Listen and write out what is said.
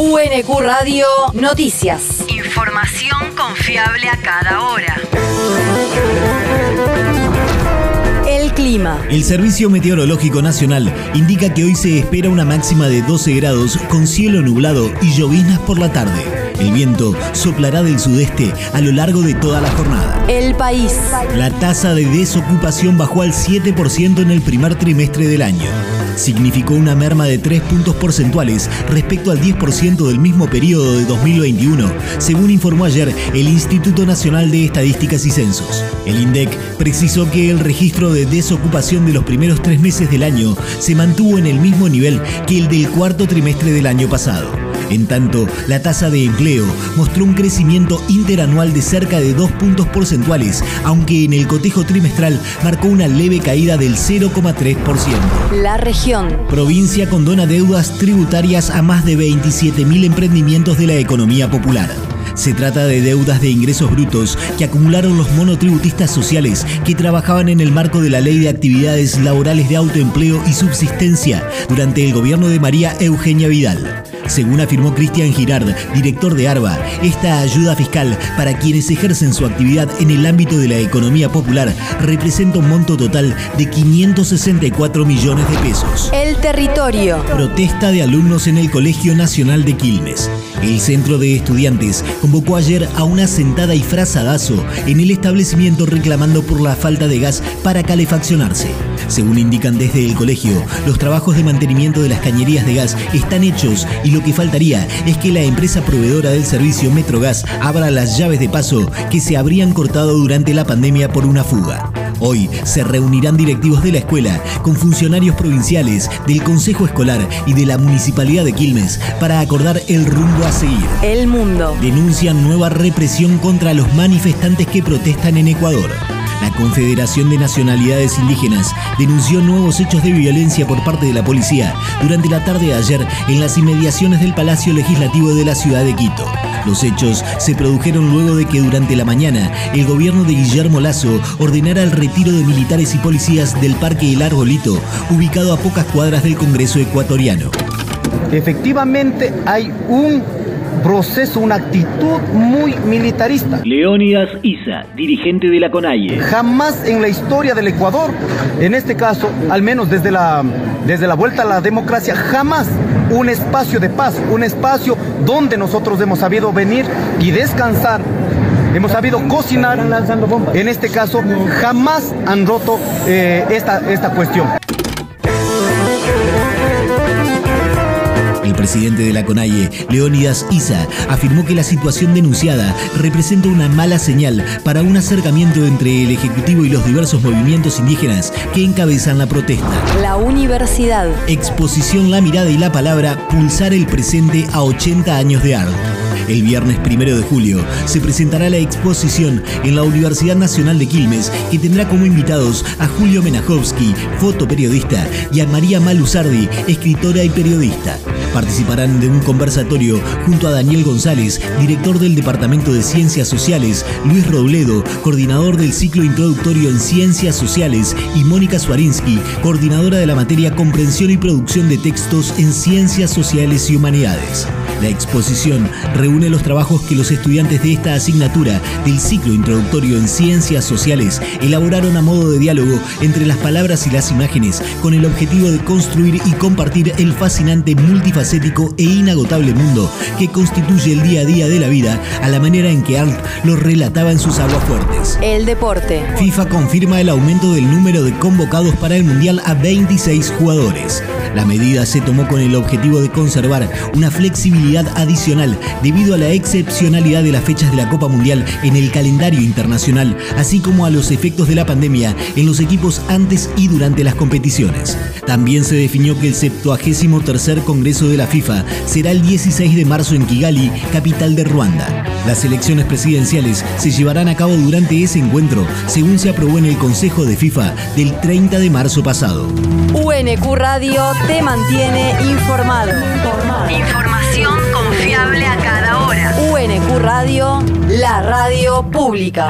UNQ Radio Noticias. Información confiable a cada hora. El clima. El Servicio Meteorológico Nacional indica que hoy se espera una máxima de 12 grados con cielo nublado y lloviznas por la tarde. El viento soplará del sudeste a lo largo de toda la jornada. El país. La tasa de desocupación bajó al 7% en el primer trimestre del año. Significó una merma de 3 puntos porcentuales respecto al 10% del mismo periodo de 2021, según informó ayer el Instituto Nacional de Estadísticas y Censos. El INDEC precisó que el registro de desocupación de los primeros tres meses del año se mantuvo en el mismo nivel que el del cuarto trimestre del año pasado. En tanto, la tasa de empleo mostró un crecimiento interanual de cerca de 2 puntos porcentuales, aunque en el cotejo trimestral marcó una leve caída del 0,3%. La región. Provincia condona deudas tributarias a más de 27.000 emprendimientos de la economía popular. Se trata de deudas de ingresos brutos que acumularon los monotributistas sociales que trabajaban en el marco de la Ley de Actividades Laborales de Autoempleo y Subsistencia durante el gobierno de María Eugenia Vidal. Según afirmó Cristian Girard, director de ARBA, esta ayuda fiscal para quienes ejercen su actividad en el ámbito de la economía popular representa un monto total de 564 millones de pesos. El territorio. Protesta de alumnos en el Colegio Nacional de Quilmes. El centro de estudiantes convocó ayer a una sentada y frazadazo en el establecimiento reclamando por la falta de gas para calefaccionarse. Según indican desde el colegio, los trabajos de mantenimiento de las cañerías de gas están hechos y lo que faltaría es que la empresa proveedora del servicio Metrogas abra las llaves de paso que se habrían cortado durante la pandemia por una fuga. Hoy se reunirán directivos de la escuela con funcionarios provinciales, del Consejo Escolar y de la Municipalidad de Quilmes para acordar el rumbo a seguir. El mundo. Denuncian nueva represión contra los manifestantes que protestan en Ecuador. La Confederación de Nacionalidades Indígenas denunció nuevos hechos de violencia por parte de la policía durante la tarde de ayer en las inmediaciones del Palacio Legislativo de la ciudad de Quito. Los hechos se produjeron luego de que durante la mañana el gobierno de Guillermo Lazo ordenara el retiro de militares y policías del Parque El Arbolito, ubicado a pocas cuadras del Congreso ecuatoriano. Efectivamente hay un proceso, una actitud muy militarista. Leónidas Isa, dirigente de la CONAIE. Jamás en la historia del Ecuador, en este caso, al menos desde la, desde la vuelta a la democracia, jamás un espacio de paz, un espacio donde nosotros hemos sabido venir y descansar hemos sabido cocinar. En este caso, jamás han roto eh, esta, esta cuestión. El presidente de la CONAIE, Leónidas Isa, afirmó que la situación denunciada representa una mala señal para un acercamiento entre el Ejecutivo y los diversos movimientos indígenas que encabezan la protesta. La universidad. Exposición La mirada y la palabra, pulsar el presente a 80 años de arte. El viernes primero de julio se presentará la exposición en la Universidad Nacional de Quilmes que tendrá como invitados a Julio Menajowski, fotoperiodista, y a María Maluzardi, escritora y periodista. Participarán de un conversatorio junto a Daniel González, director del Departamento de Ciencias Sociales, Luis Robledo, coordinador del ciclo introductorio en Ciencias Sociales, y Mónica Suarinsky, coordinadora de la materia Comprensión y Producción de Textos en Ciencias Sociales y Humanidades. La exposición reúne los trabajos que los estudiantes de esta asignatura del ciclo introductorio en Ciencias Sociales elaboraron a modo de diálogo entre las palabras y las imágenes con el objetivo de construir y compartir el fascinante, multifacético e inagotable mundo que constituye el día a día de la vida a la manera en que Art lo relataba en sus aguafuertes. El deporte. FIFA confirma el aumento del número de convocados para el Mundial a 26 jugadores. La medida se tomó con el objetivo de conservar una flexibilidad adicional debido a la excepcionalidad de las fechas de la Copa Mundial en el calendario internacional, así como a los efectos de la pandemia en los equipos antes y durante las competiciones. También se definió que el 73 Congreso de la FIFA será el 16 de marzo en Kigali, capital de Ruanda. Las elecciones presidenciales se llevarán a cabo durante ese encuentro, según se aprobó en el Consejo de FIFA del 30 de marzo pasado. UNQ Radio te mantiene informado. Radio pública.